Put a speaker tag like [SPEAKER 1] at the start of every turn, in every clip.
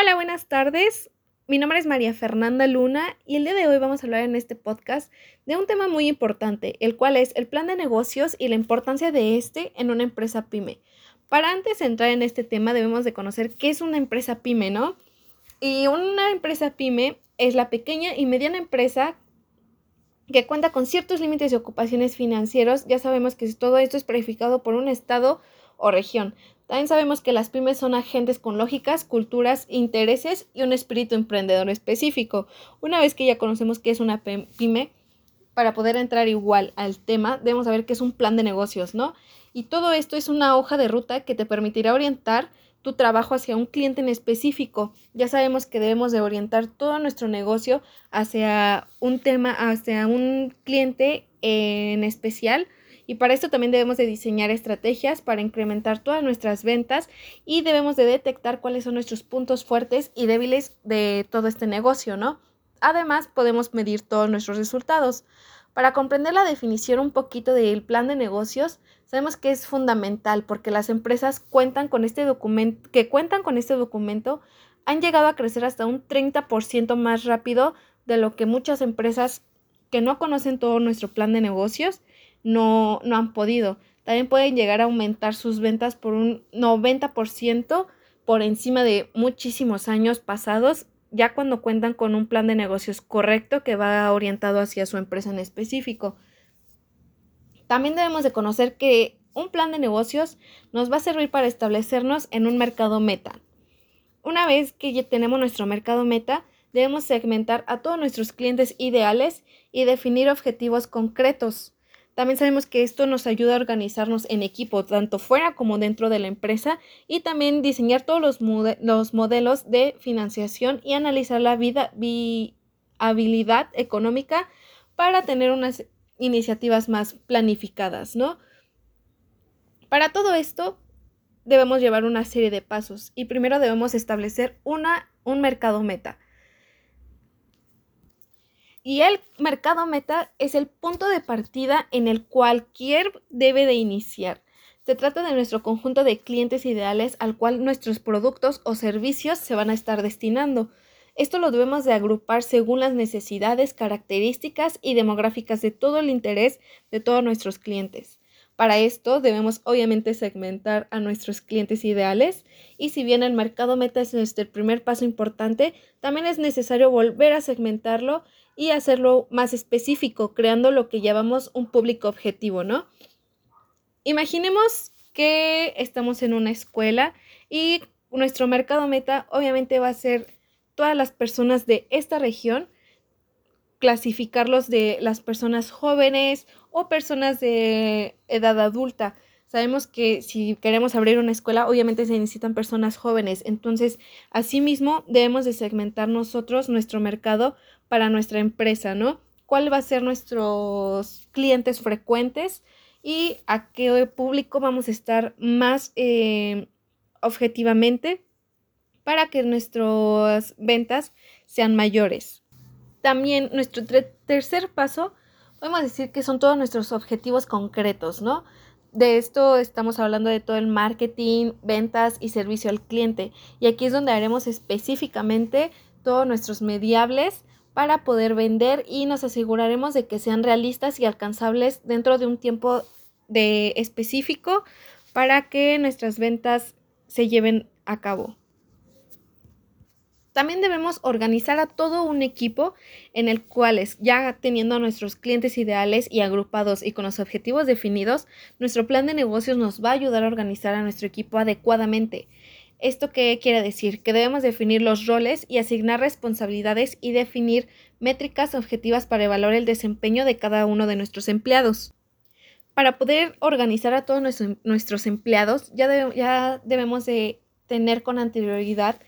[SPEAKER 1] Hola, buenas tardes. Mi nombre es María Fernanda Luna y el día de hoy vamos a hablar en este podcast de un tema muy importante, el cual es el plan de negocios y la importancia de este en una empresa pyme. Para antes de entrar en este tema debemos de conocer qué es una empresa pyme, ¿no? Y una empresa pyme es la pequeña y mediana empresa que cuenta con ciertos límites de ocupaciones financieros. Ya sabemos que todo esto es verificado por un estado o región. También sabemos que las pymes son agentes con lógicas, culturas, intereses y un espíritu emprendedor específico. Una vez que ya conocemos qué es una pyme, para poder entrar igual al tema, debemos saber qué es un plan de negocios, ¿no? Y todo esto es una hoja de ruta que te permitirá orientar tu trabajo hacia un cliente en específico. Ya sabemos que debemos de orientar todo nuestro negocio hacia un tema, hacia un cliente en especial y para esto también debemos de diseñar estrategias para incrementar todas nuestras ventas y debemos de detectar cuáles son nuestros puntos fuertes y débiles de todo este negocio, ¿no? Además, podemos medir todos nuestros resultados. Para comprender la definición un poquito del plan de negocios, sabemos que es fundamental porque las empresas cuentan con este documento, que cuentan con este documento han llegado a crecer hasta un 30% más rápido de lo que muchas empresas que no conocen todo nuestro plan de negocios no, no han podido. También pueden llegar a aumentar sus ventas por un 90% por encima de muchísimos años pasados, ya cuando cuentan con un plan de negocios correcto que va orientado hacia su empresa en específico. También debemos de conocer que un plan de negocios nos va a servir para establecernos en un mercado meta. Una vez que ya tenemos nuestro mercado meta, debemos segmentar a todos nuestros clientes ideales y definir objetivos concretos. También sabemos que esto nos ayuda a organizarnos en equipo, tanto fuera como dentro de la empresa, y también diseñar todos los, los modelos de financiación y analizar la viabilidad económica para tener unas iniciativas más planificadas, ¿no? Para todo esto debemos llevar una serie de pasos y primero debemos establecer una, un mercado meta. Y el mercado meta es el punto de partida en el cualquier debe de iniciar. Se trata de nuestro conjunto de clientes ideales al cual nuestros productos o servicios se van a estar destinando. Esto lo debemos de agrupar según las necesidades, características y demográficas de todo el interés de todos nuestros clientes. Para esto debemos obviamente segmentar a nuestros clientes ideales y si bien el mercado meta es nuestro primer paso importante, también es necesario volver a segmentarlo y hacerlo más específico, creando lo que llamamos un público objetivo, ¿no? Imaginemos que estamos en una escuela y nuestro mercado meta obviamente va a ser todas las personas de esta región, clasificarlos de las personas jóvenes o personas de edad adulta. Sabemos que si queremos abrir una escuela, obviamente se necesitan personas jóvenes. Entonces, asimismo, debemos de segmentar nosotros nuestro mercado para nuestra empresa, ¿no? ¿Cuál va a ser nuestros clientes frecuentes y a qué público vamos a estar más eh, objetivamente para que nuestras ventas sean mayores? También nuestro tercer paso podemos decir que son todos nuestros objetivos concretos, ¿no? De esto estamos hablando de todo el marketing, ventas y servicio al cliente. Y aquí es donde haremos específicamente todos nuestros mediables para poder vender y nos aseguraremos de que sean realistas y alcanzables dentro de un tiempo de específico para que nuestras ventas se lleven a cabo. También debemos organizar a todo un equipo en el cual, ya teniendo a nuestros clientes ideales y agrupados y con los objetivos definidos, nuestro plan de negocios nos va a ayudar a organizar a nuestro equipo adecuadamente. ¿Esto qué quiere decir? Que debemos definir los roles y asignar responsabilidades y definir métricas objetivas para evaluar el desempeño de cada uno de nuestros empleados. Para poder organizar a todos nuestros empleados, ya, debemos de tener con anterioridad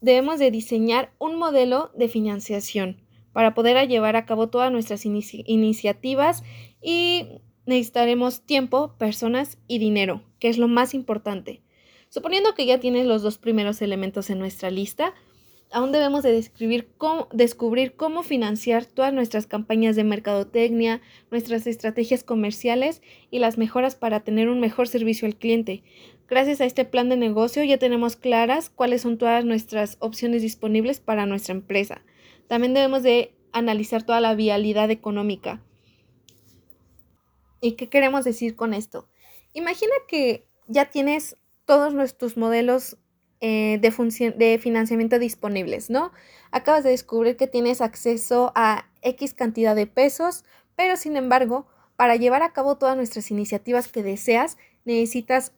[SPEAKER 1] debemos de diseñar un modelo de financiación para poder llevar a cabo todas nuestras iniciativas y necesitaremos tiempo, personas y dinero, que es lo más importante. Suponiendo que ya tienes los dos primeros elementos en nuestra lista, aún debemos de describir cómo, descubrir cómo financiar todas nuestras campañas de mercadotecnia, nuestras estrategias comerciales y las mejoras para tener un mejor servicio al cliente. Gracias a este plan de negocio ya tenemos claras cuáles son todas nuestras opciones disponibles para nuestra empresa. También debemos de analizar toda la vialidad económica. ¿Y qué queremos decir con esto? Imagina que ya tienes todos nuestros modelos eh, de, de financiamiento disponibles, ¿no? Acabas de descubrir que tienes acceso a X cantidad de pesos, pero sin embargo, para llevar a cabo todas nuestras iniciativas que deseas, necesitas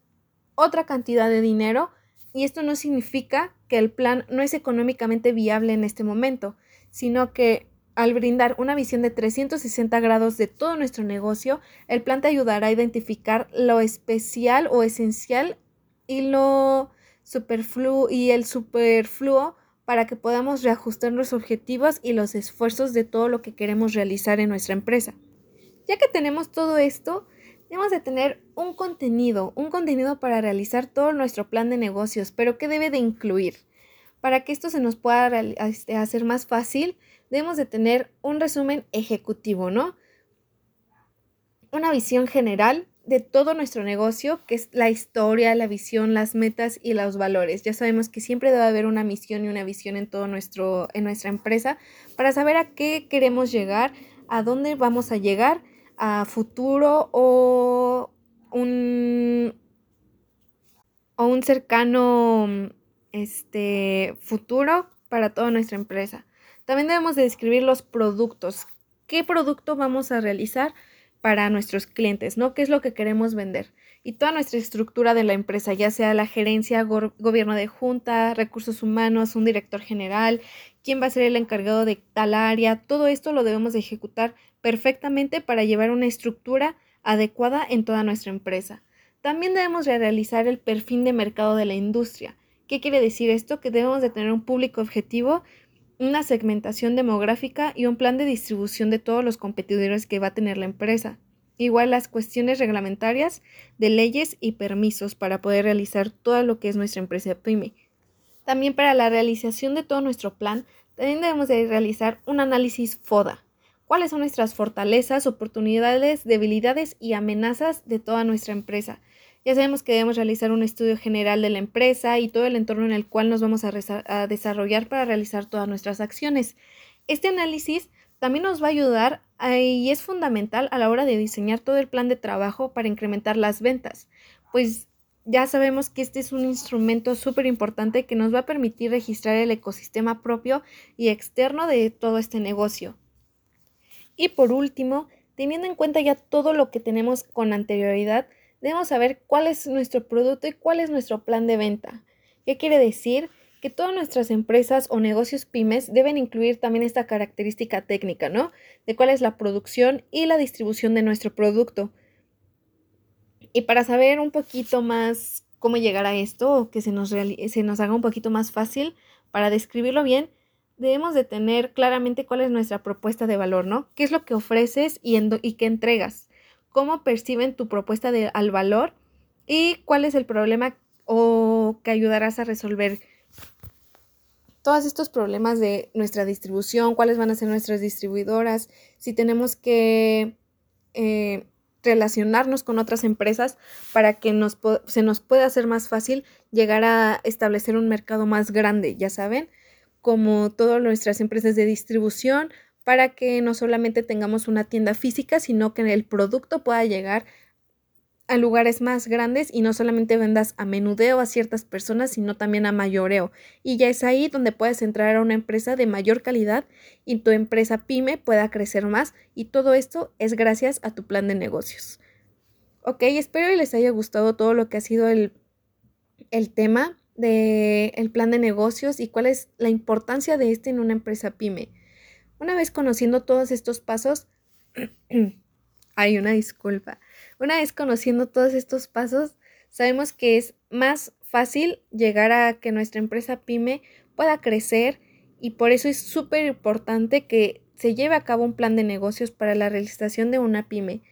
[SPEAKER 1] otra cantidad de dinero y esto no significa que el plan no es económicamente viable en este momento, sino que al brindar una visión de 360 grados de todo nuestro negocio, el plan te ayudará a identificar lo especial o esencial y superfluo y el superfluo para que podamos reajustar los objetivos y los esfuerzos de todo lo que queremos realizar en nuestra empresa. Ya que tenemos todo esto, Debemos de tener un contenido, un contenido para realizar todo nuestro plan de negocios, pero ¿qué debe de incluir? Para que esto se nos pueda este, hacer más fácil, debemos de tener un resumen ejecutivo, ¿no? Una visión general de todo nuestro negocio, que es la historia, la visión, las metas y los valores. Ya sabemos que siempre debe haber una misión y una visión en todo nuestro en nuestra empresa para saber a qué queremos llegar, a dónde vamos a llegar a futuro o un, o un cercano este, futuro para toda nuestra empresa. También debemos de describir los productos. ¿Qué producto vamos a realizar para nuestros clientes? ¿no? ¿Qué es lo que queremos vender? Y toda nuestra estructura de la empresa, ya sea la gerencia, gobierno de junta, recursos humanos, un director general, quién va a ser el encargado de tal área, todo esto lo debemos de ejecutar perfectamente para llevar una estructura adecuada en toda nuestra empresa. También debemos realizar el perfil de mercado de la industria. ¿Qué quiere decir esto? Que debemos de tener un público objetivo, una segmentación demográfica y un plan de distribución de todos los competidores que va a tener la empresa. Igual las cuestiones reglamentarias de leyes y permisos para poder realizar todo lo que es nuestra empresa PYME. También para la realización de todo nuestro plan, también debemos de realizar un análisis FODA, cuáles son nuestras fortalezas, oportunidades, debilidades y amenazas de toda nuestra empresa. Ya sabemos que debemos realizar un estudio general de la empresa y todo el entorno en el cual nos vamos a, desarrollar para realizar todas nuestras acciones. Este análisis también nos va a ayudar y es fundamental a la hora de diseñar todo el plan de trabajo para incrementar las ventas, pues ya sabemos que este es un instrumento súper importante que nos va a permitir registrar el ecosistema propio y externo de todo este negocio. Y por último, teniendo en cuenta ya todo lo que tenemos con anterioridad, debemos saber cuál es nuestro producto y cuál es nuestro plan de venta. ¿Qué quiere decir? Que todas nuestras empresas o negocios pymes deben incluir también esta característica técnica, ¿no? De cuál es la producción y la distribución de nuestro producto. Y para saber un poquito más cómo llegar a esto o que se nos, se nos haga un poquito más fácil para describirlo bien, debemos de tener claramente cuál es nuestra propuesta de valor, ¿no? ¿Qué es lo que ofreces y, y qué entregas? ¿Cómo perciben tu propuesta de, al valor? ¿Y cuál es el problema o que ayudarás a resolver? Todos estos problemas de nuestra distribución, cuáles van a ser nuestras distribuidoras, si tenemos que eh, relacionarnos con otras empresas para que nos se nos pueda hacer más fácil llegar a establecer un mercado más grande, ya saben como todas nuestras empresas de distribución para que no solamente tengamos una tienda física, sino que el producto pueda llegar a lugares más grandes y no solamente vendas a menudeo a ciertas personas, sino también a mayoreo. Y ya es ahí donde puedes entrar a una empresa de mayor calidad y tu empresa pyme pueda crecer más y todo esto es gracias a tu plan de negocios. Ok, espero que les haya gustado todo lo que ha sido el, el tema del plan de negocios y cuál es la importancia de este en una empresa pyme. Una vez conociendo todos estos pasos, hay una disculpa. Una vez conociendo todos estos pasos, sabemos que es más fácil llegar a que nuestra empresa pyme pueda crecer y por eso es súper importante que se lleve a cabo un plan de negocios para la realización de una pyme.